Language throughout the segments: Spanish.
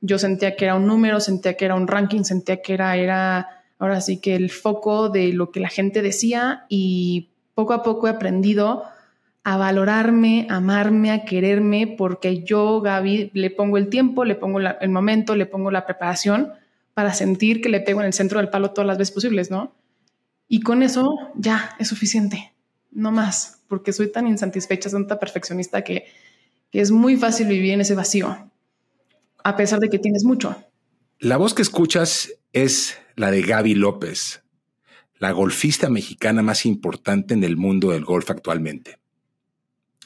yo sentía que era un número, sentía que era un ranking, sentía que era, era ahora sí que el foco de lo que la gente decía y poco a poco he aprendido a valorarme, a amarme, a quererme, porque yo, Gaby, le pongo el tiempo, le pongo el momento, le pongo la preparación para sentir que le pego en el centro del palo todas las veces posibles, ¿no? Y con eso ya es suficiente, no más, porque soy tan insatisfecha, tanta perfeccionista que, que es muy fácil vivir en ese vacío, a pesar de que tienes mucho. La voz que escuchas es la de Gaby López, la golfista mexicana más importante en el mundo del golf actualmente.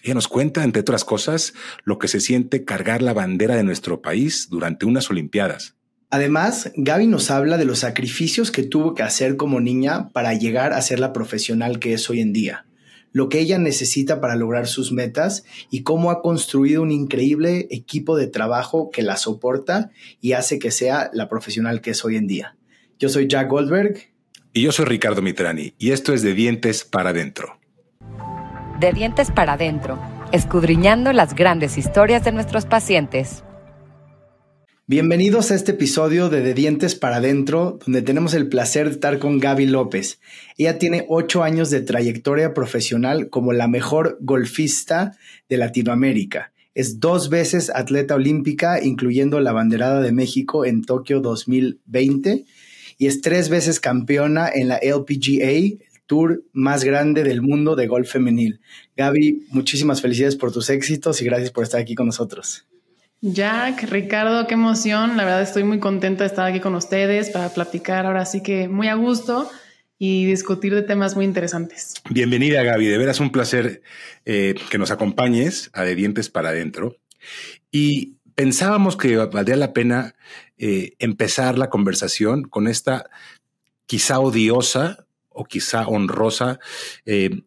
Ella nos cuenta, entre otras cosas, lo que se siente cargar la bandera de nuestro país durante unas Olimpiadas. Además, Gaby nos habla de los sacrificios que tuvo que hacer como niña para llegar a ser la profesional que es hoy en día, lo que ella necesita para lograr sus metas y cómo ha construido un increíble equipo de trabajo que la soporta y hace que sea la profesional que es hoy en día. Yo soy Jack Goldberg. Y yo soy Ricardo Mitrani, y esto es De Dientes para Adentro. De Dientes para Adentro, escudriñando las grandes historias de nuestros pacientes. Bienvenidos a este episodio de De Dientes para Adentro, donde tenemos el placer de estar con Gaby López. Ella tiene ocho años de trayectoria profesional como la mejor golfista de Latinoamérica. Es dos veces atleta olímpica, incluyendo la banderada de México en Tokio 2020, y es tres veces campeona en la LPGA, el tour más grande del mundo de golf femenil. Gaby, muchísimas felicidades por tus éxitos y gracias por estar aquí con nosotros. Jack, Ricardo, qué emoción. La verdad estoy muy contenta de estar aquí con ustedes para platicar ahora sí que muy a gusto y discutir de temas muy interesantes. Bienvenida Gaby, de veras un placer eh, que nos acompañes a De Dientes para Adentro. Y pensábamos que valdría la pena eh, empezar la conversación con esta quizá odiosa o quizá honrosa eh,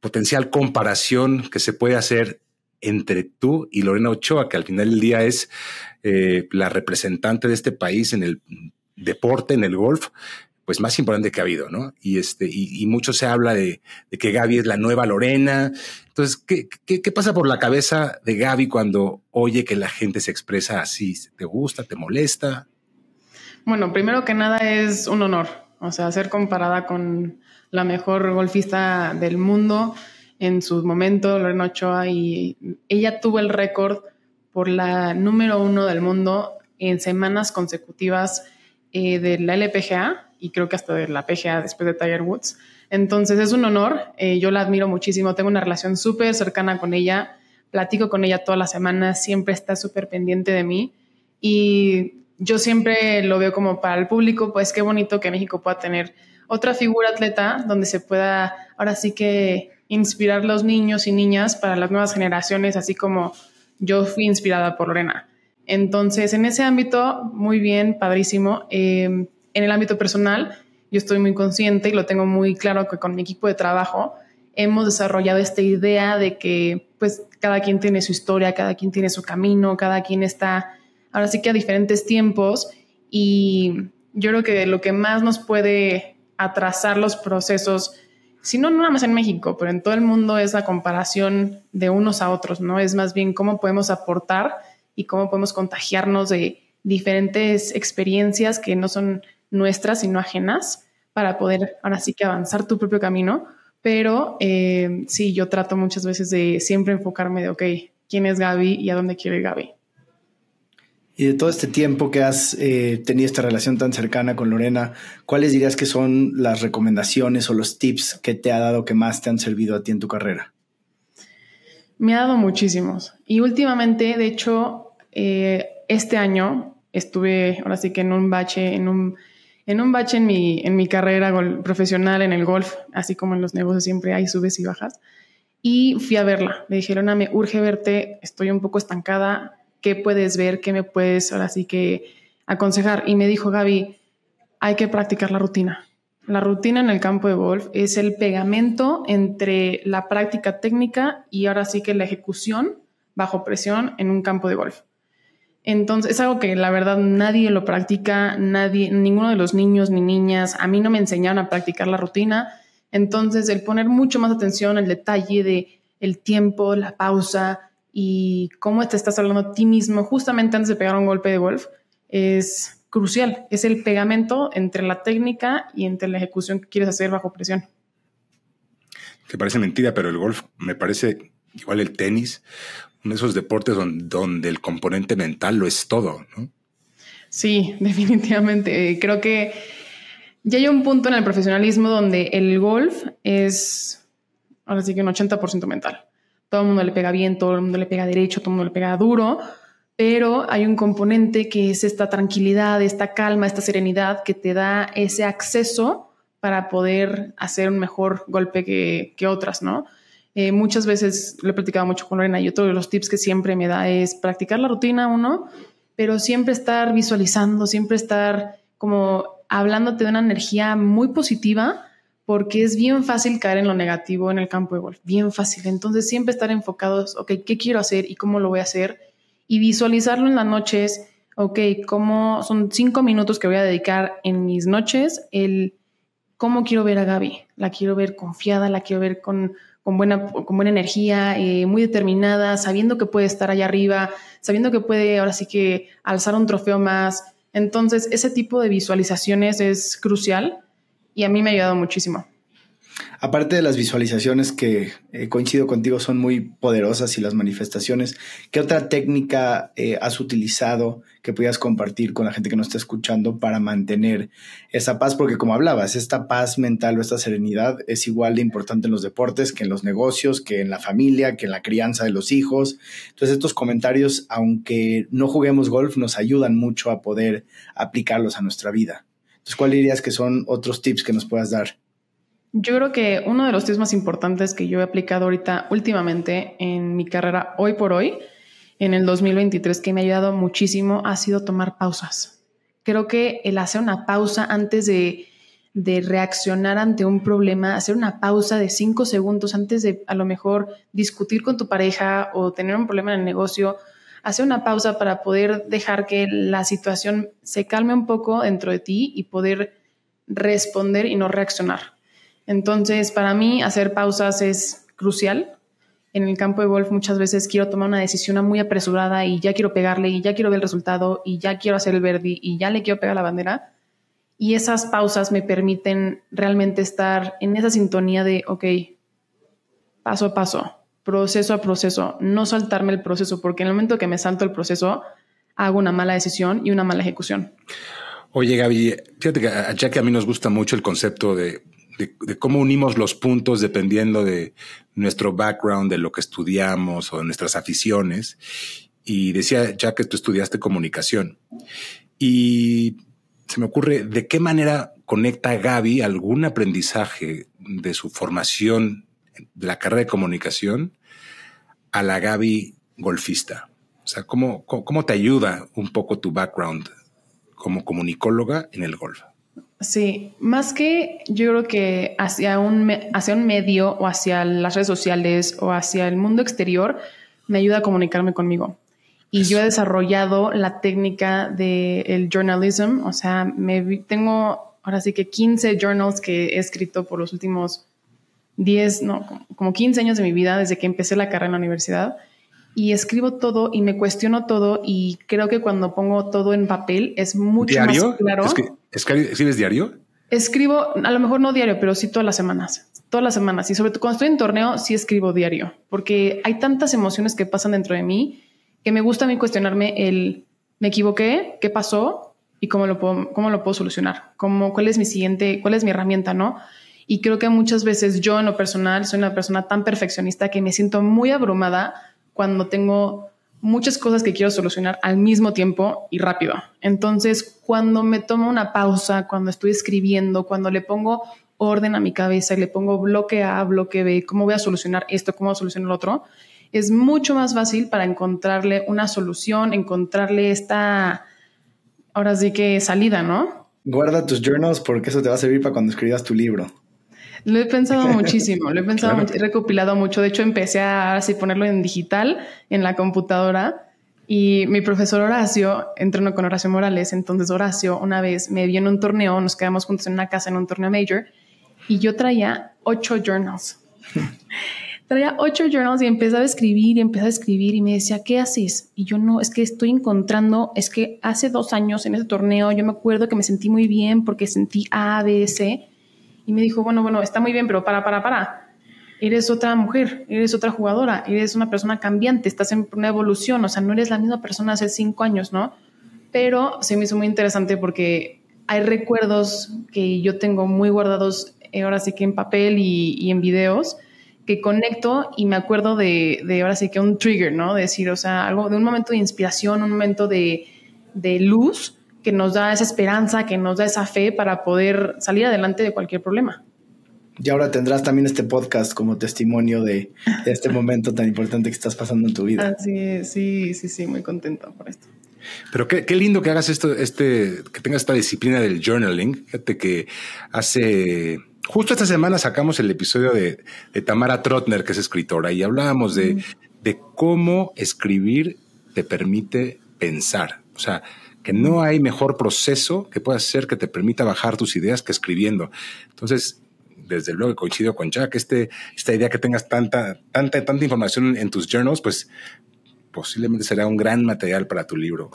potencial comparación que se puede hacer entre tú y Lorena Ochoa, que al final del día es eh, la representante de este país en el deporte, en el golf, pues más importante que ha habido, ¿no? Y este, y, mucho se habla de, que Gaby es la nueva Lorena. Entonces, ¿qué, ¿qué, pasa por la cabeza de Gaby cuando oye que la gente se expresa así? ¿Te gusta? ¿Te molesta? Bueno, primero que nada es un honor, o sea, ser comparada con la mejor golfista del mundo en su momento, Lorena Ochoa, y ella tuvo el récord por la número uno del mundo en semanas consecutivas eh, de la LPGA y creo que hasta de la PGA después de Tiger Woods. Entonces es un honor, eh, yo la admiro muchísimo, tengo una relación súper cercana con ella, platico con ella todas las semanas, siempre está súper pendiente de mí y yo siempre lo veo como para el público, pues qué bonito que México pueda tener otra figura atleta donde se pueda ahora sí que inspirar los niños y niñas para las nuevas generaciones, así como yo fui inspirada por Lorena. Entonces, en ese ámbito, muy bien, padrísimo. Em, en el ámbito personal, yo estoy muy consciente y lo tengo muy claro que con mi equipo de trabajo hemos desarrollado esta idea de que pues cada quien tiene su historia, cada quien tiene su camino, cada quien está ahora sí que a diferentes tiempos y yo creo que lo que más nos puede atrasar los procesos si no, nada más en México, pero en todo el mundo es la comparación de unos a otros, ¿no? Es más bien cómo podemos aportar y cómo podemos contagiarnos de diferentes experiencias que no son nuestras, sino ajenas, para poder ahora sí que avanzar tu propio camino. Pero eh, sí, yo trato muchas veces de siempre enfocarme de, ok, ¿quién es Gaby y a dónde quiere Gaby? Y de todo este tiempo que has eh, tenido esta relación tan cercana con Lorena, ¿cuáles dirías que son las recomendaciones o los tips que te ha dado que más te han servido a ti en tu carrera? Me ha dado muchísimos. Y últimamente, de hecho, eh, este año estuve ahora sí que en un bache, en un, en un bache en mi, en mi carrera profesional en el golf, así como en los negocios siempre hay subes y bajas. Y fui a verla. Le dijeron, me urge verte, estoy un poco estancada, qué puedes ver, qué me puedes ahora sí que aconsejar. Y me dijo Gaby, hay que practicar la rutina. La rutina en el campo de golf es el pegamento entre la práctica técnica y ahora sí que la ejecución bajo presión en un campo de golf. Entonces es algo que la verdad nadie lo practica, nadie, ninguno de los niños ni niñas, a mí no me enseñaron a practicar la rutina. Entonces el poner mucho más atención al detalle de el tiempo, la pausa, y cómo te estás hablando a ti mismo justamente antes de pegar un golpe de golf es crucial. Es el pegamento entre la técnica y entre la ejecución que quieres hacer bajo presión. Que parece mentira, pero el golf me parece igual el tenis, uno de esos deportes donde, el componente mental lo es todo, ¿no? Sí, definitivamente. Creo que ya hay un punto en el profesionalismo donde el golf es, ahora sí que un 80% mental. Todo el mundo le pega bien, todo el mundo le pega derecho, todo el mundo le pega duro, pero hay un componente que es esta tranquilidad, esta calma, esta serenidad que te da ese acceso para poder hacer un mejor golpe que, que otras, ¿no? Eh, muchas veces lo he platicado mucho con Lorena y otro de los tips que siempre me da es practicar la rutina uno, pero siempre estar visualizando, siempre estar como hablándote de una energía muy positiva, porque es bien fácil caer en lo negativo en el campo de golf, bien fácil. Entonces siempre estar enfocados, ok, ¿qué quiero hacer y cómo lo voy a hacer? Y visualizarlo en las noches, ok, cómo son cinco minutos que voy a dedicar en mis noches, el cómo quiero ver a Gaby. La quiero ver confiada, la quiero ver con con buena, con buena energía, eh, muy determinada, sabiendo que puede estar allá arriba, sabiendo que puede ahora sí que alzar un trofeo más. Entonces, ese tipo de visualizaciones es crucial y a mí me ha ayudado muchísimo. Aparte de las visualizaciones que eh, coincido contigo son muy poderosas y las manifestaciones, ¿qué otra técnica eh, has utilizado que pudieras compartir con la gente que nos está escuchando para mantener esa paz? Porque como hablabas, esta paz mental o esta serenidad es igual de importante en los deportes que en los negocios, que en la familia, que en la crianza de los hijos. Entonces estos comentarios, aunque no juguemos golf, nos ayudan mucho a poder aplicarlos a nuestra vida. Entonces, ¿cuál dirías que son otros tips que nos puedas dar? Yo creo que uno de los tips más importantes que yo he aplicado ahorita últimamente en mi carrera hoy por hoy, en el 2023, que me ha ayudado muchísimo, ha sido tomar pausas. Creo que el hacer una pausa antes de, de reaccionar ante un problema, hacer una pausa de cinco segundos antes de a lo mejor discutir con tu pareja o tener un problema en el negocio, hacer una pausa para poder dejar que la situación se calme un poco dentro de ti y poder responder y no reaccionar. Entonces, para mí, hacer pausas es crucial. En el campo de golf muchas veces quiero tomar una decisión muy apresurada y ya quiero pegarle y ya quiero ver el resultado y ya quiero hacer el verde y ya le quiero pegar la bandera. Y esas pausas me permiten realmente estar en esa sintonía de, ok, paso a paso, proceso a proceso, no saltarme el proceso, porque en el momento que me salto el proceso, hago una mala decisión y una mala ejecución. Oye, Gaby, fíjate que a Jack a mí nos gusta mucho el concepto de de, cómo unimos los puntos dependiendo de nuestro background, de lo que estudiamos o de nuestras aficiones. Y decía ya que tú estudiaste comunicación. Y se me ocurre, ¿de qué manera conecta Gaby algún aprendizaje de su formación de la carrera de comunicación a la Gaby golfista? O sea, ¿cómo, cómo te ayuda un poco tu background como comunicóloga en el golf? Sí, más que yo creo que hacia un, hacia un medio o hacia las redes sociales o hacia el mundo exterior, me ayuda a comunicarme conmigo. Y yo he desarrollado la técnica del journalism, o sea, me, tengo ahora sí que 15 journals que he escrito por los últimos 10, no, como 15 años de mi vida, desde que empecé la carrera en la universidad y escribo todo y me cuestiono todo y creo que cuando pongo todo en papel es mucho más claro. ¿Es que, ¿Escribes diario? Escribo, a lo mejor no diario, pero sí todas las semanas. Todas las semanas. Y sobre todo cuando estoy en torneo, sí escribo diario, porque hay tantas emociones que pasan dentro de mí que me gusta a mí cuestionarme el me equivoqué, qué pasó y cómo lo puedo, cómo lo puedo solucionar, cómo, cuál es mi siguiente, cuál es mi herramienta, ¿no? Y creo que muchas veces yo en lo personal soy una persona tan perfeccionista que me siento muy abrumada cuando tengo muchas cosas que quiero solucionar al mismo tiempo y rápido. Entonces, cuando me tomo una pausa, cuando estoy escribiendo, cuando le pongo orden a mi cabeza y le pongo bloque A, bloque B, cómo voy a solucionar esto, cómo voy a solucionar lo otro, es mucho más fácil para encontrarle una solución, encontrarle esta, ahora sí que salida, ¿no? Guarda tus journals porque eso te va a servir para cuando escribas tu libro. Lo he pensado muchísimo, lo he pensado, he recopilado mucho. De hecho, empecé a así ponerlo en digital en la computadora y mi profesor Horacio entrenó con Horacio Morales. Entonces, Horacio una vez me vio en un torneo, nos quedamos juntos en una casa en un torneo major y yo traía ocho journals. traía ocho journals y empezaba a escribir y empezaba a escribir y me decía, ¿qué haces? Y yo no, es que estoy encontrando, es que hace dos años en ese torneo yo me acuerdo que me sentí muy bien porque sentí A, B, C. Y me dijo, bueno, bueno, está muy bien, pero para, para, para. Eres otra mujer, eres otra jugadora, eres una persona cambiante, estás en una evolución, o sea, no eres la misma persona hace cinco años, ¿no? Pero se me hizo muy interesante porque hay recuerdos que yo tengo muy guardados eh, ahora sí que en papel y, en videos que conecto y me acuerdo de, de, ahora sí que un trigger, ¿no? De decir, o sea, algo de un momento de inspiración, un momento de, de luz que nos da esa esperanza, que nos da esa fe para poder salir adelante de cualquier problema. Y ahora tendrás también este podcast como testimonio de, de este momento tan importante que estás pasando en tu vida. Así sí, sí, sí, muy contento por esto. Pero qué, qué, lindo que hagas esto, este, que tengas esta disciplina del journaling. Fíjate que hace justo esta semana sacamos el episodio de, de Tamara Trotner, que es escritora, y hablábamos de, de cómo escribir te permite pensar. O sea, que no hay mejor proceso que pueda ser que te permita bajar tus ideas que escribiendo. Entonces, desde luego coincido con Jack, este, esta idea que tengas tanta, tanta, tanta información en tus journals, pues posiblemente será un gran material para tu libro.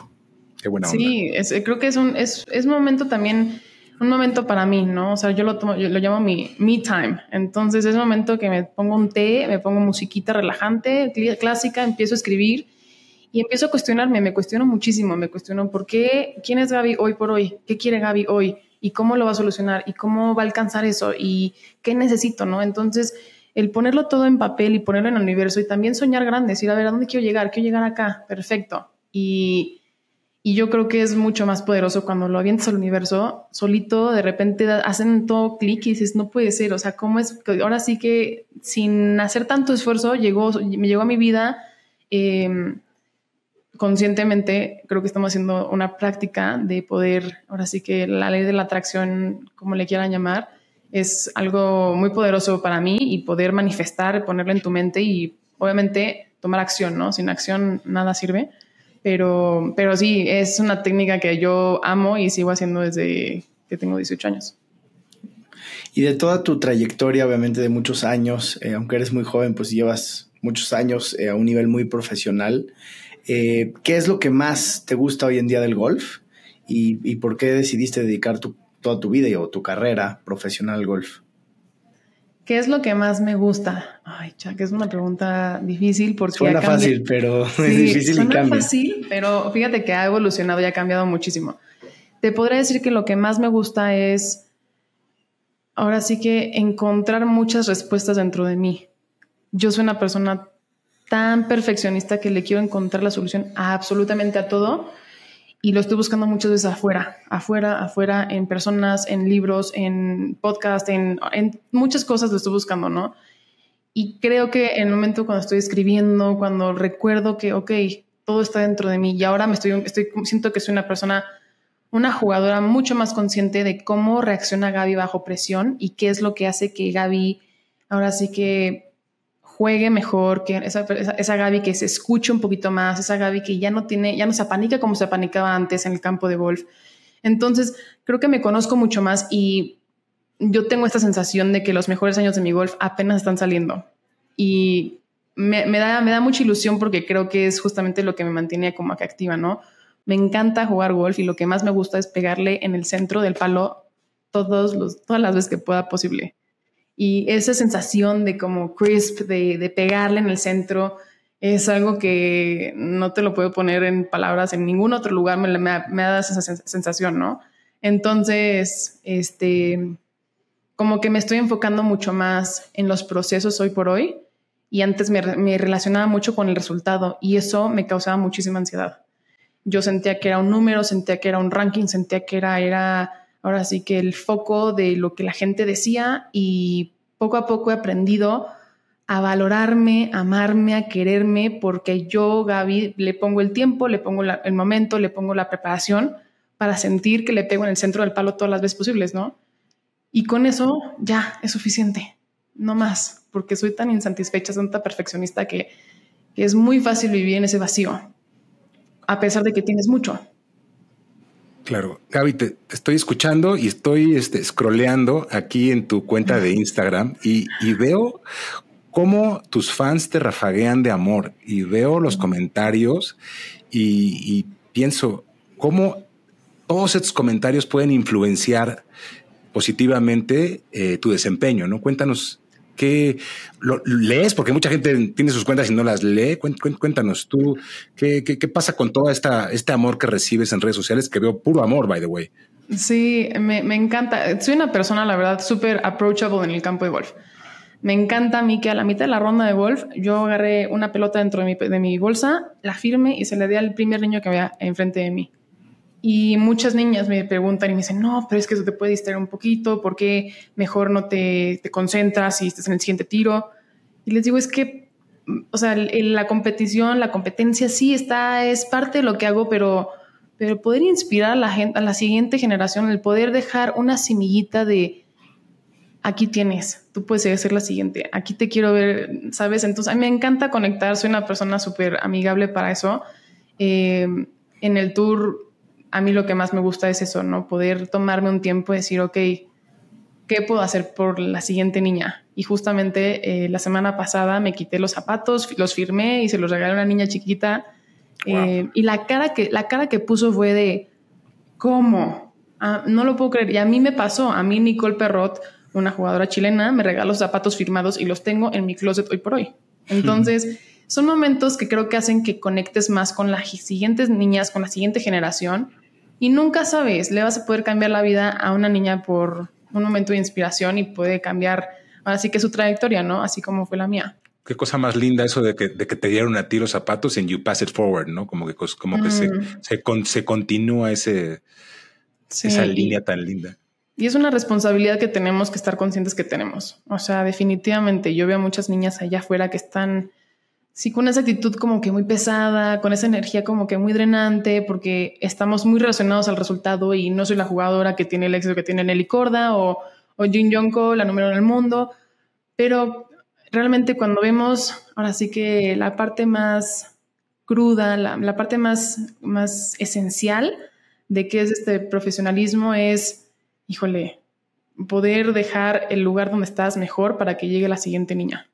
Qué buena onda. Sí, creo que es un es, es momento también, un momento para mí, ¿no? O sea, yo lo, tomo, yo lo llamo mi me time. Entonces es momento que me pongo un té, me pongo musiquita relajante, clásica, empiezo a escribir y empiezo a cuestionarme, me cuestiono muchísimo, me cuestiono por qué, quién es Gaby hoy por hoy, qué quiere Gaby hoy y cómo lo va a solucionar y cómo va a alcanzar eso y qué necesito, ¿no? Entonces el ponerlo todo en papel y ponerlo en el universo y también soñar grande, decir, a ver, ¿a dónde quiero llegar? Quiero llegar acá, perfecto. Y, y yo creo que es mucho más poderoso cuando lo avientas al universo, solito, de repente hacen todo clic y dices, no puede ser, o sea, ¿cómo es? Ahora sí que sin hacer tanto esfuerzo, llegó, me llegó a mi vida. Em, conscientemente creo que estamos haciendo una práctica de poder, ahora sí que la ley de la atracción, como le quieran llamar, es algo muy poderoso para mí y poder manifestar, ponerlo en tu mente y obviamente tomar acción, ¿no? Sin acción nada sirve. Pero, pero sí, es una técnica que yo amo y sigo haciendo desde que tengo 18 años. Y de toda tu trayectoria, obviamente de muchos años, eh, aunque eres muy joven, pues llevas muchos años eh, a un nivel muy profesional. Eh, ¿Qué es lo que más te gusta hoy en día del golf? ¿Y, y por qué decidiste dedicar tu toda tu vida o tu carrera profesional al golf? ¿Qué es lo que más me gusta? Ay, que es una pregunta difícil porque... Suena fácil, pero es difícil suena y cambia. fácil, pero fíjate que ha evolucionado y ha cambiado muchísimo. Te podría decir que lo que más me gusta es, ahora sí que encontrar muchas respuestas dentro de mí. Yo soy una persona tan perfeccionista que le quiero encontrar la solución absolutamente a todo y lo estoy buscando muchas veces afuera, afuera, afuera, en personas, en libros, en podcast, en, muchas cosas lo estoy buscando, ¿no? Y creo que en el momento cuando estoy escribiendo, cuando recuerdo que, ok, todo está dentro de mí y ahora me estoy, estoy siento que soy una persona, una jugadora mucho más consciente de cómo reacciona Gaby bajo presión y qué es lo que hace que Gaby ahora sí que juegue mejor, que esa, esa, Gaby que se escuche un poquito más, esa Gaby que ya no tiene, ya no se apanica como se apanicaba antes en el campo de golf. Entonces, creo que me conozco mucho más y yo tengo esta sensación de que los mejores años de mi golf apenas están saliendo. Y me, da, me da mucha ilusión porque creo que es justamente lo que me mantiene como activa, ¿no? Me encanta jugar golf y lo que más me gusta es pegarle en el centro del palo todos los, todas las veces que pueda posible. Y esa sensación de como crisp, de, de pegarle en el centro, es algo que no te lo puedo poner en palabras en ningún otro lugar, me, me, me da esa sensación, ¿no? Entonces, este, como que me estoy enfocando mucho más en los procesos hoy por hoy y antes me, me, relacionaba mucho con el resultado y eso me causaba muchísima ansiedad. Yo sentía que era un número, sentía que era un ranking, sentía que era, era ahora sí que el foco de lo que la gente decía y poco a poco he aprendido a valorarme, a amarme, a quererme, porque yo, Gaby, le pongo el tiempo, le pongo el momento, le pongo la preparación para sentir que le pego en el centro del palo todas las veces posibles, ¿no? Y con eso ya es suficiente, no más, porque soy tan insatisfecha, tanta perfeccionista que, que es muy fácil vivir en ese vacío, a pesar de que tienes mucho. Claro, Gaby, te, estoy escuchando y estoy este, scrolleando aquí en tu cuenta de Instagram y, veo cómo tus fans te rafaguean de amor y veo los comentarios y, pienso cómo todos estos comentarios pueden influenciar positivamente eh, tu desempeño, ¿no? Cuéntanos qué lo, lees, porque mucha gente tiene sus cuentas y no las lee. Cuéntanos tú, ¿qué, qué, pasa con todo esta, este amor que recibes en redes sociales? Que veo puro amor, by the way. Sí, me, me encanta. Soy una persona, la verdad, súper approachable en el campo de golf. Me encanta a mí que a la mitad de la ronda de golf yo agarré una pelota dentro de mi, de mi bolsa, la firme y se la di al primer niño que había enfrente de mí. Y muchas niñas me preguntan y me dicen, no, pero es que eso te puede distraer un poquito, ¿por qué mejor no te, te concentras y estás en el siguiente tiro? Y les digo, es que, o sea, la competición, la competencia sí está, es parte de lo que hago, pero, pero poder inspirar a la, gente, a la siguiente generación, el poder dejar una semillita de, aquí tienes, tú puedes ser la siguiente, aquí te quiero ver, ¿sabes? Entonces, a mí me encanta conectar, soy una persona súper amigable para eso. Eh, en el tour a mí lo que más me gusta es eso, ¿no? Poder tomarme un tiempo y decir, ok, ¿qué puedo hacer por la siguiente niña? Y justamente eh, la semana pasada me quité los zapatos, los firmé y se los regalé a una niña chiquita. Eh, y la cara, que, la cara que puso fue de, ¿cómo? Ah, no lo puedo creer. Y a mí me pasó, a mí Nicole Perrot, una jugadora chilena, me regaló zapatos firmados y los tengo en mi closet hoy por hoy. Entonces, son momentos que creo que hacen que conectes más con las siguientes niñas, con la siguiente generación y nunca sabes, le vas a poder cambiar la vida a una niña por un momento de inspiración y puede cambiar así que su trayectoria, ¿no? Así como fue la mía. Qué cosa más linda eso de que, de que te dieron a ti los zapatos en You Pass It Forward, ¿no? Como que, como que se, se, se, continúa ese, esa línea tan linda. Y es una responsabilidad que tenemos que estar conscientes que tenemos. O sea, definitivamente yo veo a muchas niñas allá afuera que están sí, con esa actitud como que muy pesada, con esa energía como que muy drenante, porque estamos muy relacionados al resultado y no soy la jugadora que tiene el éxito que tiene Nelly Corda o, o Jin Yonko, la número uno del mundo, pero realmente cuando vemos, ahora sí que la parte más cruda, la, la parte más, más esencial de qué es este profesionalismo es, híjole, poder dejar el lugar donde estás mejor para que llegue la siguiente niña.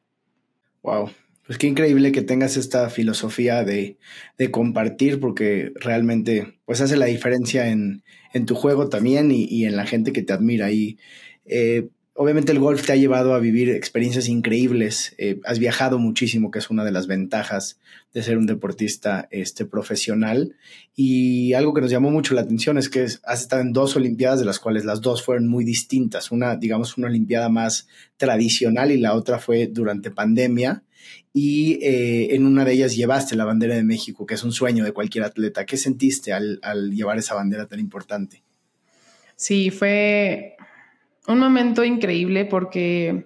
Wow, pues qué increíble que tengas esta filosofía de, de compartir, porque realmente pues hace la diferencia en, en tu juego también y, y, en la gente que te admira. Y eh, obviamente el golf te ha llevado a vivir experiencias increíbles. Eh, has viajado muchísimo, que es una de las ventajas de ser un deportista este, profesional. Y algo que nos llamó mucho la atención es que has estado en dos Olimpiadas, de las cuales las dos fueron muy distintas. Una, digamos, una Olimpiada más tradicional y la otra fue durante pandemia y eh, en una de ellas llevaste la bandera de México, que es un sueño de cualquier atleta. ¿Qué sentiste al, llevar esa bandera tan importante? Sí, fue un momento increíble porque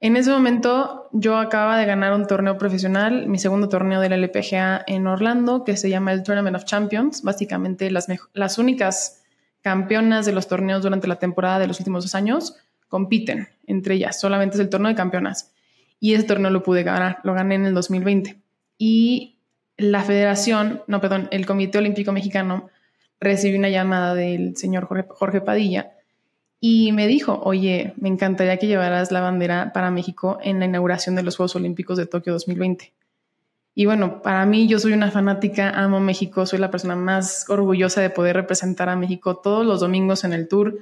en ese momento yo acababa de ganar un torneo profesional, mi segundo torneo de la LPGA en Orlando, que se llama el Tournament of Champions, básicamente las, únicas campeonas de los torneos durante la temporada de los últimos dos años compiten entre ellas, solamente es el torneo de campeonas y ese torneo lo pude ganar, lo gané en el 2020. Y la federación, no, perdón, el Comité Olímpico Mexicano recibió una llamada del señor Jorge, Padilla y me dijo, oye, me encantaría que llevaras la bandera para México en la inauguración de los Juegos Olímpicos de Tokio 2020. Y bueno, para mí yo soy una fanática, amo México, soy la persona más orgullosa de poder representar a México todos los domingos en el tour.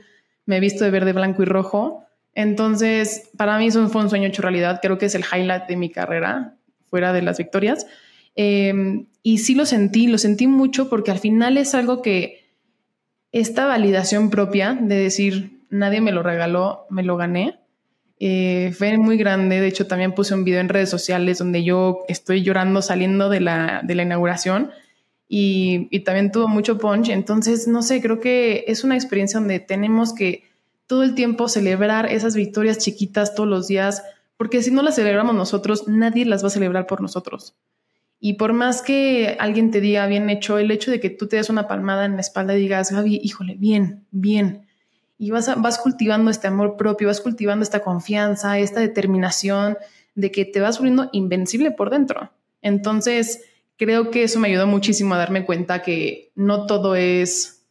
Me he visto de verde, blanco y rojo entonces, para mí eso fue un sueño hecho realidad. Creo que es el highlight de mi carrera, fuera de las victorias. Em, y sí lo sentí, lo sentí mucho porque al final es algo que esta validación propia de decir, nadie me lo regaló, me lo gané, eh, fue muy grande. De hecho, también puse un video en redes sociales donde yo estoy llorando saliendo de la, de la inauguración y, y también tuvo mucho punch. Entonces, no sé, creo que es una experiencia donde tenemos que todo el tiempo celebrar esas victorias chiquitas todos los días, porque si no las celebramos nosotros, nadie las va a celebrar por nosotros. Y por más que alguien te diga bien hecho, el hecho de que tú te des una palmada en la espalda y digas, Gaby, híjole, bien, bien. Y vas, vas cultivando este amor propio, vas cultivando esta confianza, esta determinación de que te vas volviendo invencible por dentro. Entonces, creo que eso me ayudó muchísimo a darme cuenta que no todo es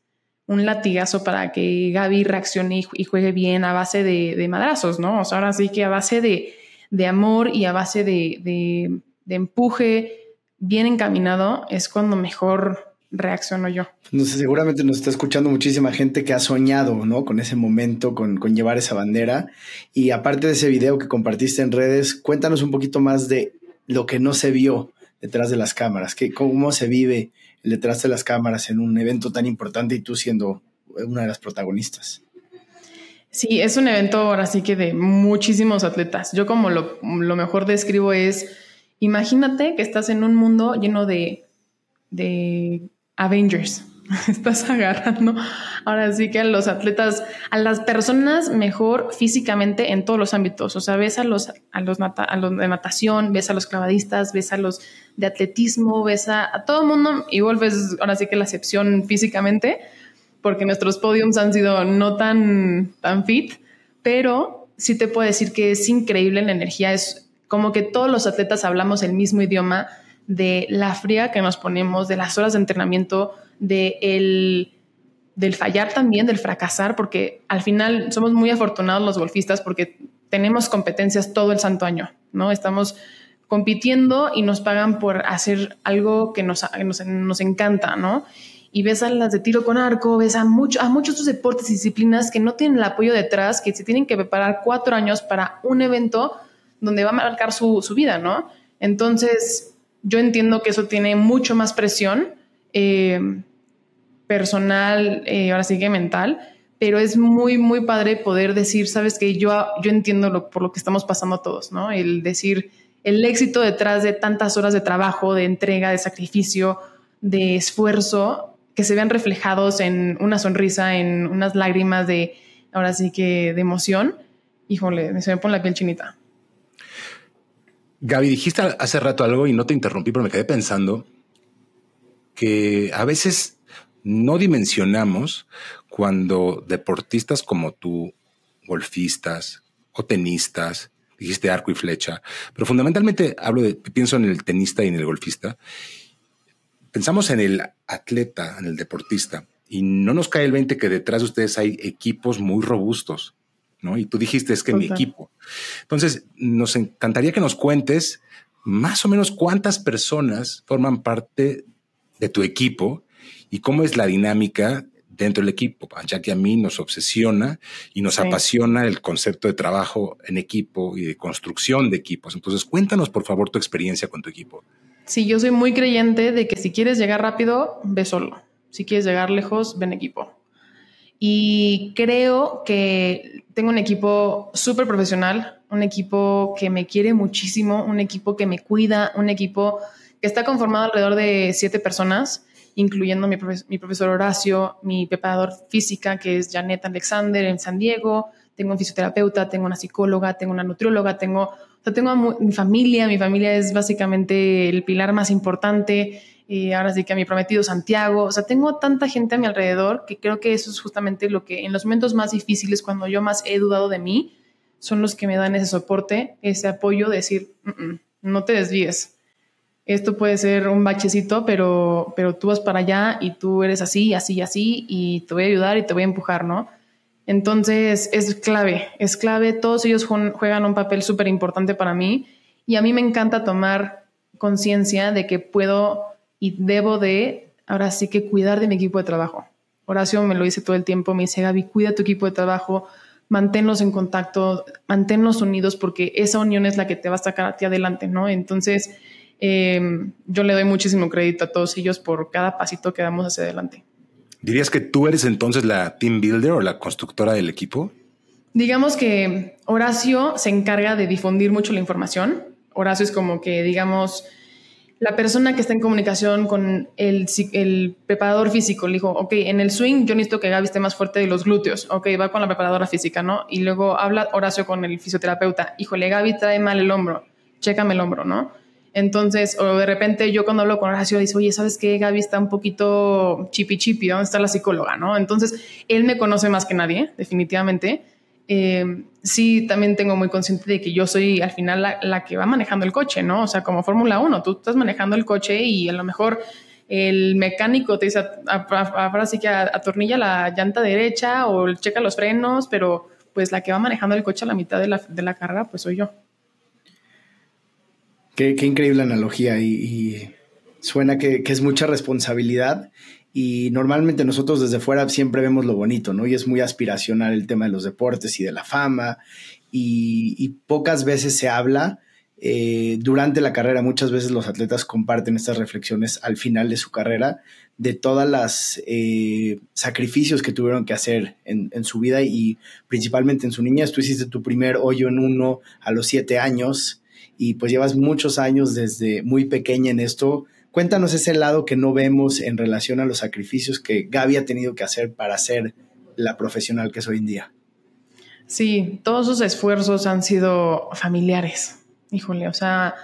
un latigazo para que Gaby reaccione y, juegue bien a base de, madrazos, ¿no? O sea, ahora sí que a base de, de amor y a base de, de empuje bien encaminado, es cuando mejor reacciono yo. No sé, seguramente nos está escuchando muchísima gente que ha soñado, ¿no? Con ese momento, con, con, llevar esa bandera. Y aparte de ese video que compartiste en redes, cuéntanos un poquito más de lo que no se vio detrás de las cámaras, que, cómo se vive el detrás de las cámaras en un evento tan importante y tú siendo una de las protagonistas. Sí, es un evento ahora sí que de muchísimos atletas. Yo como lo, lo mejor describo es, imagínate que estás en un mundo lleno de, de Avengers. Estás agarrando ahora sí que a los atletas, a las personas mejor físicamente en todos los ámbitos. O sea, ves a los, a los, a los de natación, ves a los clavadistas, ves a los de atletismo, ves a, a todo el mundo y vuelves ahora sí que la excepción físicamente, porque nuestros podiums han sido no tan, tan fit, pero sí te puedo decir que es increíble la energía. Es como que todos los atletas hablamos el mismo idioma de la fría que nos ponemos, de las horas de entrenamiento, de el, del fallar también, del fracasar, porque al final somos muy afortunados los golfistas porque tenemos competencias todo el santo año, ¿no? Estamos compitiendo y nos pagan por hacer algo que nos, nos, nos encanta, ¿no? Y ves a las de tiro con arco, ves a, mucho, a muchos deportes y disciplinas que no tienen el apoyo detrás, que se tienen que preparar cuatro años para un evento donde va a marcar su, su vida, ¿no? Entonces, yo entiendo que eso tiene mucho más presión eh, personal, eh, ahora sí que mental, pero es muy, muy padre poder decir, sabes que yo, yo entiendo lo, por lo que estamos pasando todos, ¿no? El decir, el éxito detrás de tantas horas de trabajo, de entrega, de sacrificio, de esfuerzo, que se vean reflejados en una sonrisa, en unas lágrimas de, ahora sí que de emoción, híjole, se me pone la piel chinita. Gaby, dijiste hace rato algo y no te interrumpí, pero me quedé pensando que a veces no dimensionamos cuando deportistas como tú, golfistas o tenistas, dijiste arco y flecha, pero fundamentalmente hablo de, pienso en el tenista y en el golfista, pensamos en el atleta, en el deportista, y no nos cae el 20 que detrás de ustedes hay equipos muy robustos, ¿no? Y tú dijiste es que mi equipo. Entonces, nos encantaría que nos cuentes más o menos cuántas personas forman parte de tu equipo y cómo es la dinámica dentro del equipo, ya que a mí nos obsesiona y nos apasiona el concepto de trabajo en equipo y de construcción de equipos. Entonces, cuéntanos por favor tu experiencia con tu equipo. Sí, yo soy muy creyente de que si quieres llegar rápido, ve solo. Si quieres llegar lejos, ven equipo. Y creo que tengo un equipo súper profesional, un equipo que me quiere muchísimo, un equipo que me cuida, un equipo que está conformado alrededor de siete personas, incluyendo mi, profesor Horacio, mi preparador física, que es Janet Alexander en San Diego, tengo un fisioterapeuta, tengo una psicóloga, tengo una nutrióloga, tengo, o sea, tengo a mi familia, mi familia es básicamente el pilar más importante y ahora sí que a mi prometido Santiago, o sea, tengo tanta gente a mi alrededor que creo que eso es justamente lo que en los momentos más difíciles, cuando yo más he dudado de mí, son los que me dan ese soporte, ese apoyo de decir, no te desvíes. Esto puede ser un bachecito, pero, pero tú vas para allá y tú eres así, así, así, y te voy a ayudar y te voy a empujar, ¿no? Entonces es clave, es clave. Todos ellos juegan un papel súper importante para mí y a mí me encanta tomar conciencia de que puedo y debo de, ahora sí que cuidar de mi equipo de trabajo. Horacio me lo dice todo el tiempo, me dice, Gaby, cuida tu equipo de trabajo, manténnos en contacto, manténnos unidos porque esa unión es la que te va a sacar a ti adelante, ¿no? Entonces, em, yo le doy muchísimo crédito a todos ellos por cada pasito que damos hacia adelante. ¿Dirías que tú eres entonces la team builder o la constructora del equipo? Digamos que Horacio se encarga de difundir mucho la información. Horacio es como que, digamos, la persona que está en comunicación con el, preparador físico le dijo, ok, en el swing yo necesito que Gaby esté más fuerte de los glúteos. Ok, va con la preparadora física, ¿no? Y luego habla Horacio con el fisioterapeuta. Híjole, Gaby trae mal el hombro. Chécame el hombro, ¿no? Entonces, o de repente yo cuando hablo con Horacio dice, oye, ¿sabes qué? Gaby está un poquito chipi chipi, ¿dónde está la psicóloga, no? Entonces, él me conoce más que nadie, definitivamente. Eh, sí también tengo muy consciente de que yo soy al final la, que va manejando el coche, ¿no? O sea, como Fórmula 1, tú estás manejando el coche y a lo mejor el mecánico te dice, ahora sí que atornilla la llanta derecha o checa los frenos, pero pues la que va manejando el coche a la mitad de la, de la carrera, pues soy yo. Qué, increíble analogía y, suena que, es mucha responsabilidad y normalmente nosotros desde fuera siempre vemos lo bonito, ¿no? Y es muy aspiracional el tema de los deportes y de la fama y, pocas veces se habla eh, durante la carrera. Muchas veces los atletas comparten estas reflexiones al final de su carrera de todas las eh, sacrificios que tuvieron que hacer en, en, su vida y principalmente en su niñez. Tú hiciste tu primer hoyo en uno a los siete años y pues llevas muchos años desde muy pequeña en esto. Cuéntanos ese lado que no vemos en relación a los sacrificios que Gaby ha tenido que hacer para ser la profesional que es hoy en día. Sí, todos sus esfuerzos han sido familiares, híjole, o sea,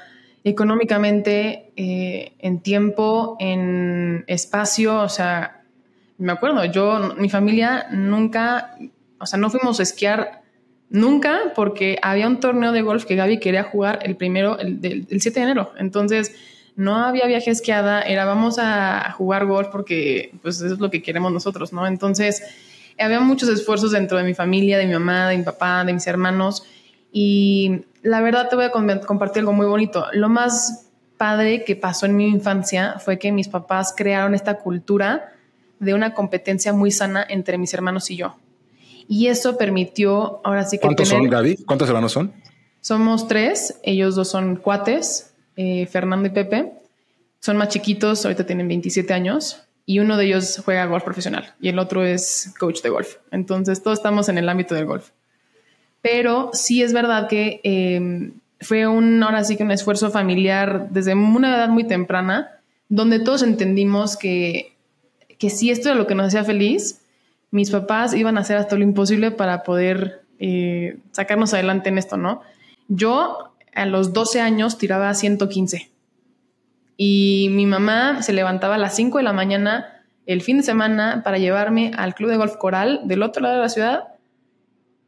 económicamente, eh, en tiempo, en espacio, o sea, me acuerdo, yo, mi familia nunca, o sea, no fuimos a esquiar nunca porque había un torneo de golf que Gaby quería jugar el primero, el, del 7 de enero, entonces no había viaje esquiada, era vamos a jugar golf porque pues eso es lo que queremos nosotros, ¿no? Entonces, había muchos esfuerzos dentro de mi familia, de mi mamá, de mi papá, de mis hermanos. Y la verdad te voy a compartir algo muy bonito. Lo más padre que pasó en mi infancia fue que mis papás crearon esta cultura de una competencia muy sana entre mis hermanos y yo. Y eso permitió, ahora sí que... ¿Cuántos son, Gaby? ¿Cuántos hermanos son? Somos tres, ellos dos son cuates, eh, Fernando y Pepe. Son más chiquitos, ahorita tienen 27 años y uno de ellos juega golf profesional y el otro es coach de golf. Entonces, todos estamos en el ámbito del golf. Pero sí es verdad que em, fue un, ahora sí que un esfuerzo familiar desde una edad muy temprana, donde todos entendimos que, que si esto era lo que nos hacía feliz, mis papás iban a hacer hasta lo imposible para poder eh, sacarnos adelante en esto, ¿no? Yo a los 12 años tiraba 115 y mi mamá se levantaba a las 5 de la mañana el fin de semana para llevarme al club de golf coral del otro lado de la ciudad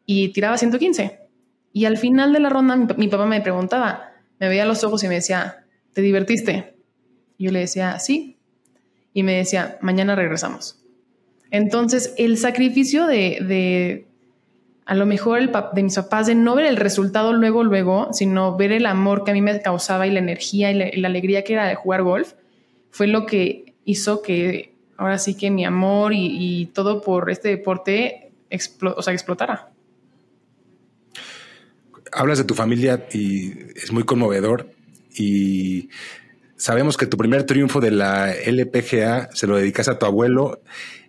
y tiraba 115. Y al final de la ronda mi, papá me preguntaba, me veía a los ojos y me decía, ¿te divertiste? Yo le decía, sí. Y me decía, mañana regresamos. Entonces, el sacrificio de, a lo mejor de mis papás de no ver el resultado luego, luego, sino ver el amor que a mí me causaba y la energía y la, alegría que era de jugar golf, fue lo que hizo que ahora sí que mi amor y, todo por este deporte o sea, explotara. Hablas de tu familia y es muy conmovedor y sabemos que tu primer triunfo de la LPGA se lo dedicas a tu abuelo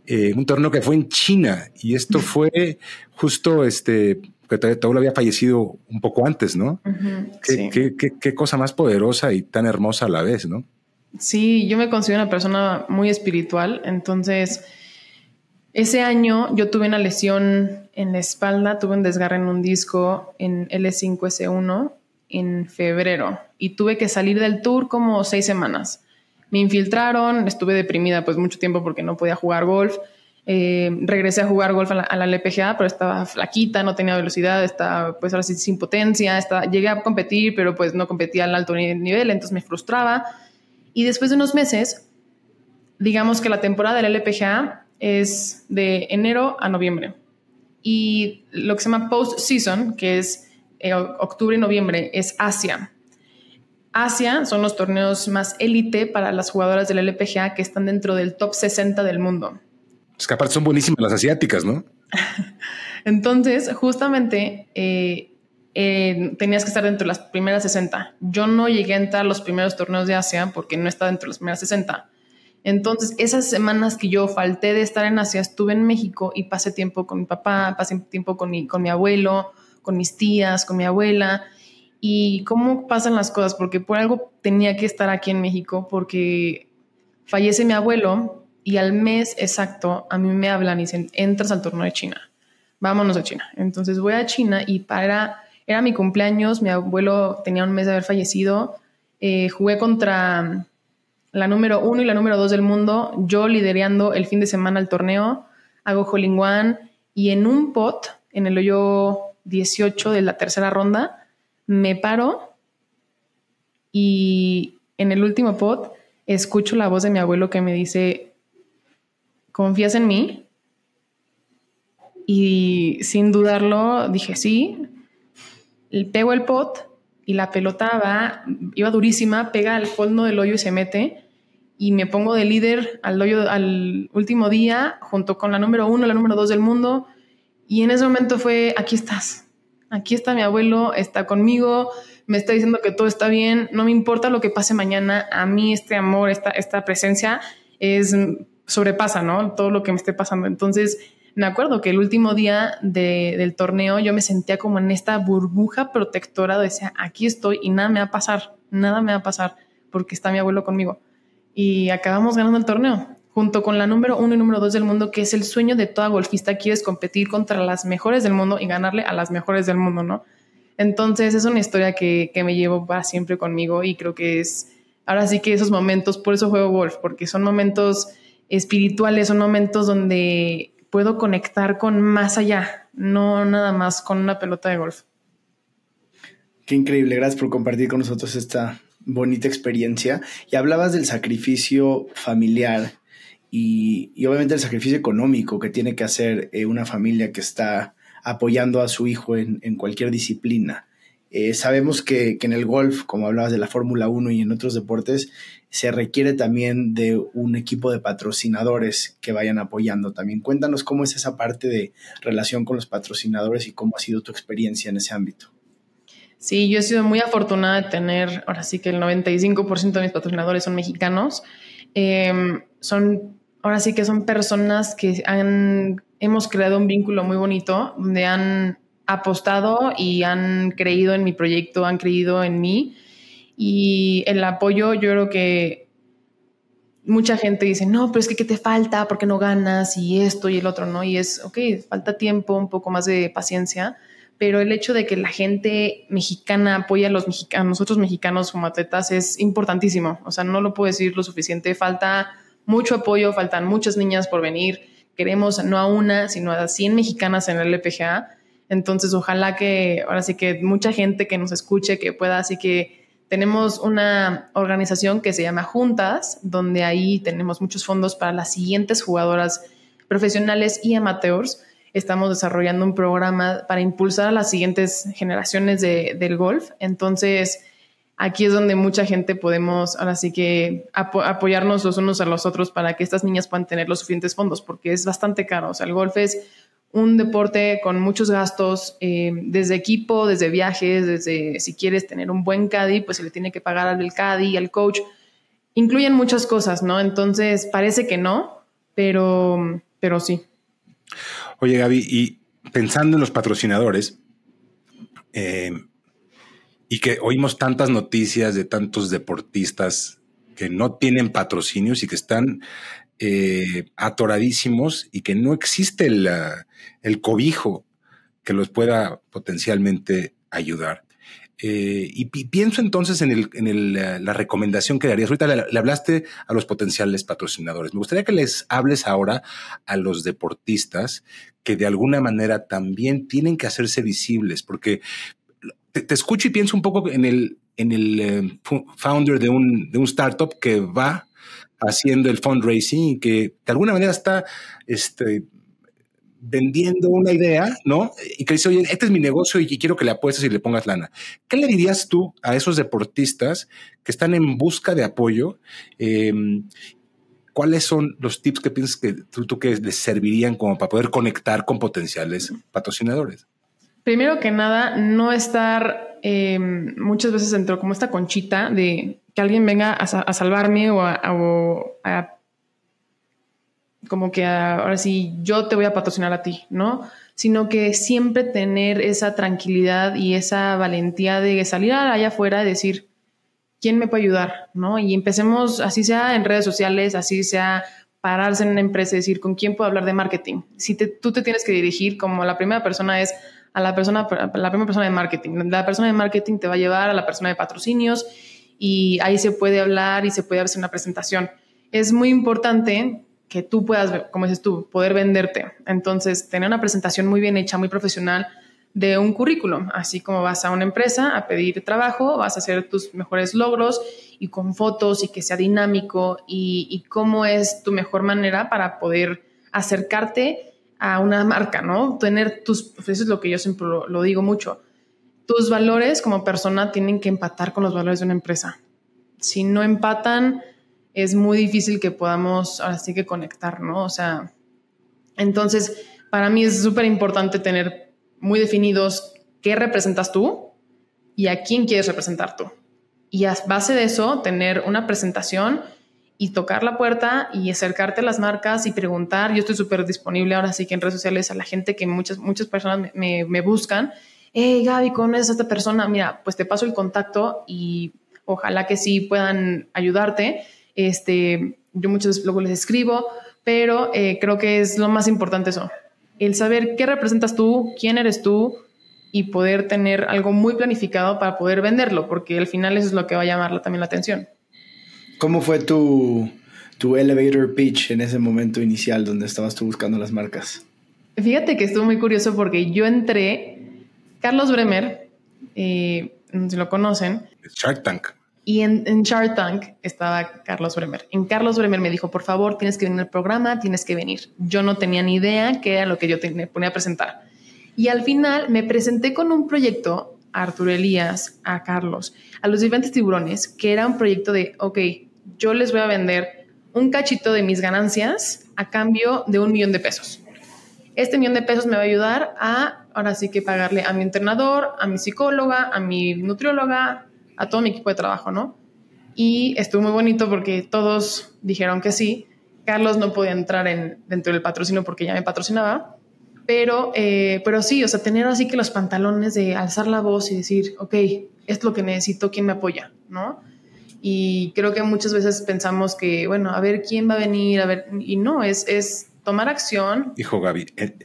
eh, un torneo que fue en China y esto fue justo este que todo había fallecido un poco antes, ¿no? qué, cosa más poderosa y tan hermosa a la vez, ¿no? Sí, yo me considero una persona muy espiritual, entonces ese año yo tuve una lesión en la espalda, tuve un desgarre en un disco en L5S1 en febrero y tuve que salir del tour como seis semanas. Me infiltraron, estuve deprimida pues mucho tiempo porque no podía jugar golf. Eh, regresé a jugar golf a la, LPGA, pero estaba flaquita, no tenía velocidad, estaba pues ahora sí sin potencia, estaba, llegué a competir, pero pues no competía al alto nivel, entonces me frustraba. Y después de unos meses, digamos que la temporada de la LPGA es de enero a noviembre. Y lo que se llama post-season, que es eh, octubre y noviembre, es Asia. Asia son los torneos más élite para las jugadoras del LPGA que están dentro del top 60 del mundo. Es que aparte son buenísimas las asiáticas, ¿no? Entonces, justamente eh, eh, tenías que estar dentro de las primeras 60. Yo no llegué a entrar a los primeros torneos de Asia porque no estaba dentro de las primeras 60. Entonces, esas semanas que yo falté de estar en Asia, estuve en México y pasé tiempo con mi papá, pasé tiempo con mi, con mi abuelo, con mis tías, con mi abuela y cómo pasan las cosas, porque por algo tenía que estar aquí en México, porque fallece mi abuelo y al mes exacto a mí me hablan y dicen, entras al torneo de China, vámonos a China. Entonces voy a China y para, era mi cumpleaños, mi abuelo tenía un mes de haber fallecido, eh, jugué contra la número uno y la número dos del mundo, yo liderando el fin de semana el torneo, hago Holling One y en un pot, en el hoyo 18 de la tercera ronda, me paro y en el último pot escucho la voz de mi abuelo que me dice, ¿confías en mí? Y sin dudarlo dije sí, pego el pot y la pelota va, iba durísima, pega al fondo del hoyo y se mete y me pongo de líder al hoyo al último día junto con la número uno, la número dos del mundo. Y en ese momento fue, aquí estás, aquí está mi abuelo, está conmigo, me está diciendo que todo está bien, no me importa lo que pase mañana, a mí este amor, esta, presencia es sobrepasa, ¿no? Todo lo que me esté pasando. Entonces, me acuerdo que el último día del torneo yo me sentía como en esta burbuja protectora, decía, aquí estoy y nada me va a pasar, nada me va a pasar porque está mi abuelo conmigo. Y acabamos ganando el torneo, junto con la número uno y número dos del mundo, que es el sueño de toda golfista, quieres competir contra las mejores del mundo y ganarle a las mejores del mundo, ¿no? Entonces es una historia que, que me llevo para siempre conmigo y creo que es, ahora sí que esos momentos, por eso juego golf, porque son momentos espirituales, son momentos donde puedo conectar con más allá, no nada más con una pelota de golf. Qué increíble, gracias por compartir con nosotros esta bonita experiencia. Y hablabas del sacrificio familiar y, obviamente el sacrificio económico que tiene que hacer eh, una familia que está apoyando a su hijo en, en cualquier disciplina. Eh, sabemos que, que, en el golf, como hablabas de la Fórmula 1 y en otros deportes, se requiere también de un equipo de patrocinadores que vayan apoyando también. Cuéntanos cómo es esa parte de relación con los patrocinadores y cómo ha sido tu experiencia en ese ámbito. Sí, yo he sido muy afortunada de tener, ahora sí que el 95% de mis patrocinadores son mexicanos. Em, son, ahora sí que son personas que han, hemos creado un vínculo muy bonito, donde han apostado y han creído en mi proyecto, han creído en mí y el apoyo, yo creo que mucha gente dice, no, pero es que ¿qué te falta? ¿Por qué no ganas? Y esto y el otro, ¿no? Y es, ok, falta tiempo, un poco más de paciencia, pero el hecho de que la gente mexicana apoya a, los mexicanos, nosotros mexicanos como atletas es importantísimo. O sea, no lo puedo decir lo suficiente. Falta mucho apoyo, faltan muchas niñas por venir. Queremos no a una, sino a 100 mexicanas en el LPGA. Entonces, ojalá que ahora sí que mucha gente que nos escuche, que pueda así que tenemos una organización que se llama Juntas, donde ahí tenemos muchos fondos para las siguientes jugadoras profesionales y amateurs. Estamos desarrollando un programa para impulsar a las siguientes generaciones de, del golf. Entonces, aquí es donde mucha gente podemos, ahora sí que apoyarnos los unos a los otros para que estas niñas puedan tener los suficientes fondos, porque es bastante caro. O sea, el golf es un deporte con muchos gastos, eh, desde equipo, desde viajes, desde si quieres tener un buen caddy, pues se le tiene que pagar al caddy, al coach. Incluyen muchas cosas, ¿no? Entonces parece que no, pero, pero sí. Oye, Gaby, y pensando en los patrocinadores, eh, y que oímos tantas noticias de tantos deportistas que no tienen patrocinios y que están eh, atoradísimos y que no existe el, el, cobijo que los pueda potencialmente ayudar. Eh, y, pienso entonces en, el, en el, la recomendación que darías. Ahorita le, hablaste a los potenciales patrocinadores. Me gustaría que les hables ahora a los deportistas que de alguna manera también tienen que hacerse visibles, porque te, escucho y pienso un poco en el, en el eh, founder de un, de un startup que va haciendo el fundraising y que de alguna manera está este, vendiendo una idea, ¿no? Y que dice, oye, este es mi negocio y quiero que le apuestes y le pongas lana. ¿Qué le dirías tú a esos deportistas que están en busca de apoyo? Em, ¿Cuáles son los tips que piensas que tú, que les servirían como para poder conectar con potenciales patrocinadores? Primero que nada, no estar em, muchas veces dentro como esta conchita de que alguien venga a, salvarme o a, como que ahora sí yo te voy a patrocinar a ti, ¿no? Sino que siempre tener esa tranquilidad y esa valentía de salir allá afuera y decir, ¿quién me puede ayudar? ¿No? Y empecemos, así sea en redes sociales, así sea pararse en una empresa y decir, ¿con quién puedo hablar de marketing? Si tú te tienes que dirigir como la primera persona es a la persona, la primera persona de marketing. La persona de marketing te va a llevar a la persona de patrocinios y ahí se puede hablar y se puede hacer una presentación. Es muy importante que tú puedas, como dices tú, poder venderte. Entonces, tener una presentación muy bien hecha, muy profesional de un currículum, así como vas a una empresa a pedir trabajo, vas a hacer tus mejores logros y con fotos y que sea dinámico y, cómo es tu mejor manera para poder acercarte a una marca, ¿no? Tener tus, eso es lo que yo siempre lo digo mucho, tus valores como persona tienen que empatar con los valores de una empresa. Si no empatan, es muy difícil que podamos ahora sí que conectar, ¿no? O sea, entonces, para mí es súper importante tener muy definidos qué representas tú y a quién quieres representar tú. Y a base de eso, tener una presentación y tocar la puerta y acercarte a las marcas y preguntar. Yo estoy súper disponible ahora sí que en redes sociales a la gente que muchas, muchas personas me, me buscan. Hey, Gaby, ¿conoces a esta persona? Mira, pues te paso el contacto y ojalá que sí puedan ayudarte. Este, yo muchas veces luego les escribo, pero eh, creo que es lo más importante eso, el saber qué representas tú, quién eres tú y poder tener algo muy planificado para poder venderlo, porque al final eso es lo que va a llamar también la atención. ¿Cómo fue tu, tu elevator pitch en ese momento inicial donde estabas tú buscando las marcas? Fíjate que estuvo muy curioso porque yo entré, Carlos Bremer, eh, si lo conocen. Shark Tank. Y en, en, Shark Tank estaba Carlos Bremer. En Carlos Bremer me dijo, por favor, tienes que venir al programa, tienes que venir. Yo no tenía ni idea qué era lo que yo me ponía a presentar. Y al final me presenté con un proyecto a Arturo Elías, a Carlos, a los diferentes tiburones, que era un proyecto de, ok, yo les voy a vender un cachito de mis ganancias a cambio de un millón de pesos. Este millón de pesos me va a ayudar a, ahora sí que pagarle a mi entrenador, a mi psicóloga, a mi nutrióloga, a todo mi equipo de trabajo, ¿no? Y estuvo muy bonito porque todos dijeron que sí. Carlos no podía entrar en, dentro del patrocinio porque ya me patrocinaba, pero, eh, pero sí, o sea, tener así que los pantalones de alzar la voz y decir, ok, es lo que necesito, ¿quién me apoya? ¿No? Y creo que muchas veces pensamos que, bueno, a ver quién va a venir, a ver, y no, es, es tomar acción. Dijo Gaby, eh,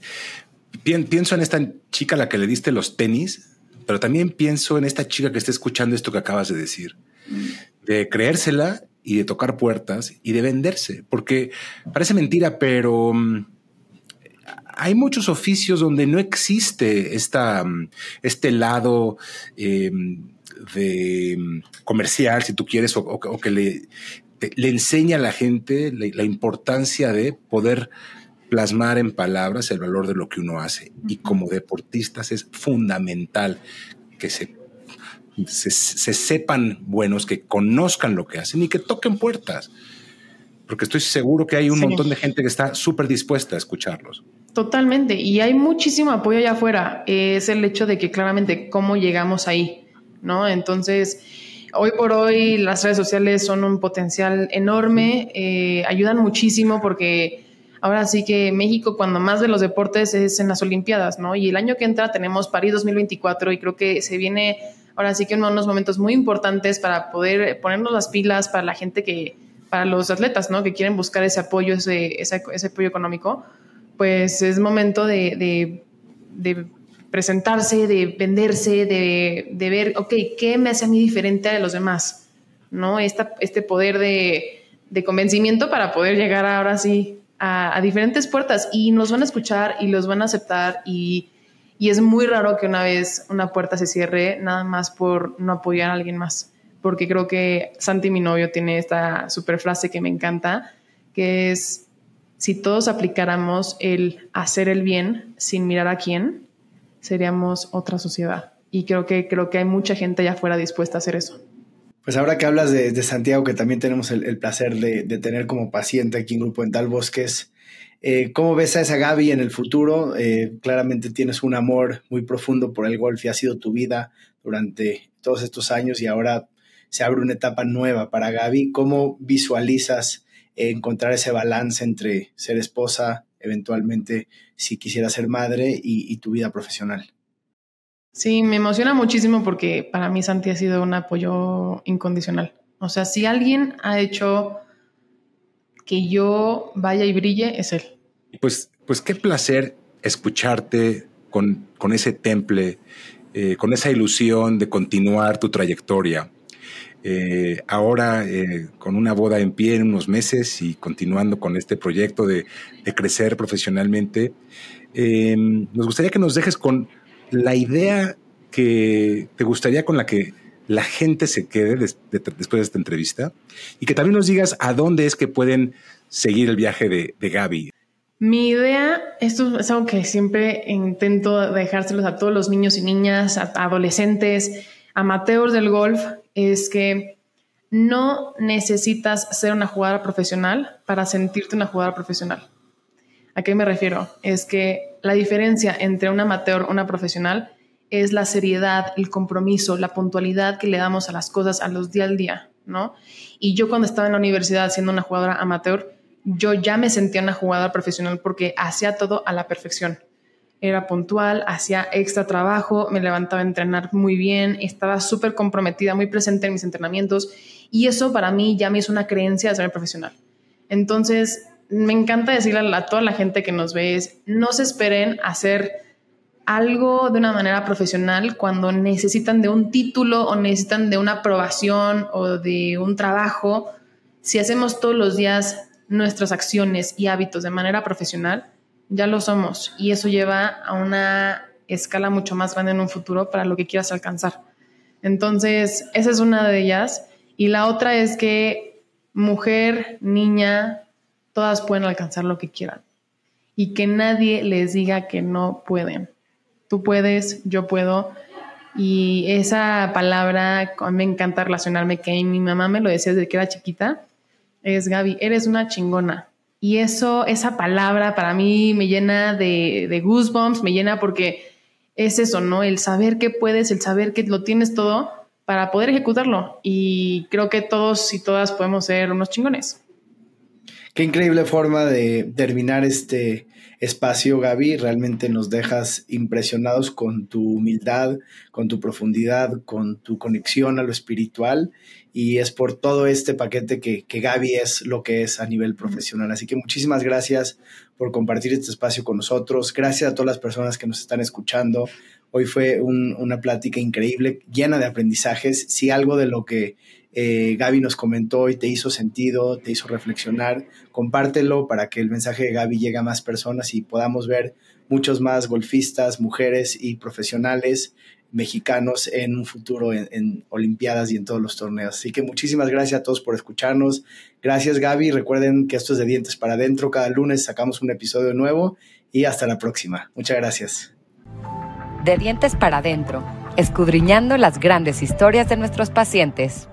pienso en esta chica a la que le diste los tenis pero también pienso en esta chica que está escuchando esto que acabas de decir, de creérsela y de tocar puertas y de venderse, porque parece mentira, pero mm, hay muchos oficios donde no existe esta, mm, este lado em, de mm, comercial, si tú quieres, o, que le, le, enseña a la gente la importancia de poder plasmar en palabras el valor de lo que uno hace. Y como deportistas es fundamental que se, se, sepan buenos, que conozcan lo que hacen y que toquen puertas. Porque estoy seguro que hay un montón de gente que está súper dispuesta a escucharlos. Totalmente. Y hay muchísimo apoyo allá afuera. Es el hecho de que claramente cómo llegamos ahí, ¿no? Entonces, hoy por hoy las redes sociales son un potencial enorme, eh, ayudan muchísimo porque Ahora sí que México cuando más de los deportes es en las Olimpiadas, ¿no? Y el año que entra tenemos París 2024 y creo que se viene ahora sí que unos momentos muy importantes para poder ponernos las pilas para la gente que, para los atletas, ¿no? Que quieren buscar ese apoyo, ese, ese, apoyo económico, pues es momento de, de, presentarse, de venderse, de, de, ver, ok, ¿qué me hace a mí diferente a los demás? ¿No? Esta, este poder de, de convencimiento para poder llegar ahora sí a, diferentes puertas y nos van a escuchar y los van a aceptar y, y, es muy raro que una vez una puerta se cierre nada más por no apoyar a alguien más. Porque creo que Santi, mi novio, tiene esta super frase que me encanta, que es, si todos aplicáramos el hacer el bien sin mirar a quién, seríamos otra sociedad. Y creo que, creo que hay mucha gente allá afuera dispuesta a hacer eso. Pues ahora que hablas de, Santiago, que también tenemos el, placer de, tener como paciente aquí en Grupo Dental Bosques, eh, ¿cómo ves a esa Gaby en el futuro? Eh, claramente tienes un amor muy profundo por el golf y ha sido tu vida durante todos estos años y ahora se abre una etapa nueva para Gaby. ¿Cómo visualizas encontrar ese balance entre ser esposa, eventualmente si quisiera ser madre y tu vida profesional? Sí, me emociona muchísimo porque para mí Santi ha sido un apoyo incondicional. O sea, si alguien ha hecho que yo vaya y brille, es él. Pues, pues qué placer escucharte con, con ese temple, eh, con esa ilusión de continuar tu trayectoria. Eh, ahora eh, con una boda en pie en unos meses y continuando con este proyecto de, crecer profesionalmente, nos gustaría que nos dejes con la idea que te gustaría con la que la gente se quede después de esta entrevista y que también nos digas a dónde es que pueden seguir el viaje de, Gaby. Mi idea, esto es algo que siempre intento dejárselos a todos los niños y niñas, adolescentes, amateurs del golf, es que no necesitas ser una jugadora profesional para sentirte una jugadora profesional. ¿A qué me refiero? Es que la diferencia entre un amateur y una profesional es la seriedad, el compromiso, la puntualidad que le damos a las cosas a los día al día, ¿no? Y yo cuando estaba en la universidad siendo una jugadora amateur, yo ya me sentía una jugadora profesional porque hacía todo a la perfección. Era puntual, hacía extra trabajo, me levantaba a entrenar muy bien, estaba súper comprometida, muy presente en mis entrenamientos y eso para mí ya me hizo una creencia de ser profesional. Entonces, me encanta decirle a, toda la gente que nos ve es, no se esperen hacer algo de una manera profesional cuando necesitan de un título o necesitan de una aprobación o de un trabajo. Si hacemos todos los días nuestras acciones y hábitos de manera profesional, ya lo somos y eso lleva a una escala mucho más grande en un futuro para lo que quieras alcanzar. Entonces, esa es una de ellas. Y la otra es que mujer, niña, todas pueden alcanzar lo que quieran y que nadie les diga que no pueden. Tú puedes, yo puedo. Y esa palabra, a mí me encanta relacionarme, que mi mamá me lo decía desde que era chiquita, es Gaby, eres una chingona. Y eso, esa palabra para mí me llena de, goosebumps, me llena porque es eso, ¿no? El saber que puedes, el saber que lo tienes todo para poder ejecutarlo. Y creo que todos y todas podemos ser unos chingones. Qué increíble forma de terminar este espacio, Gaby. Realmente nos dejas impresionados con tu humildad, con tu profundidad, con tu conexión a lo espiritual. Y es por todo este paquete que, que Gaby es lo que es a nivel profesional. Así que muchísimas gracias por compartir este espacio con nosotros. Gracias a todas las personas que nos están escuchando. Hoy fue una plática increíble, llena de aprendizajes. Si algo de lo que eh, Gaby nos comentó y te hizo sentido, te hizo reflexionar, compártelo para que el mensaje de Gaby llegue a más personas y podamos ver muchos más golfistas, mujeres y profesionales mexicanos en un futuro en, Olimpiadas y en todos los torneos. Así que muchísimas gracias a todos por escucharnos. Gracias Gaby. Recuerden que esto es de dientes para adentro. Cada lunes sacamos un episodio nuevo y hasta la próxima. Muchas gracias. De dientes para adentro, escudriñando las grandes historias de nuestros pacientes.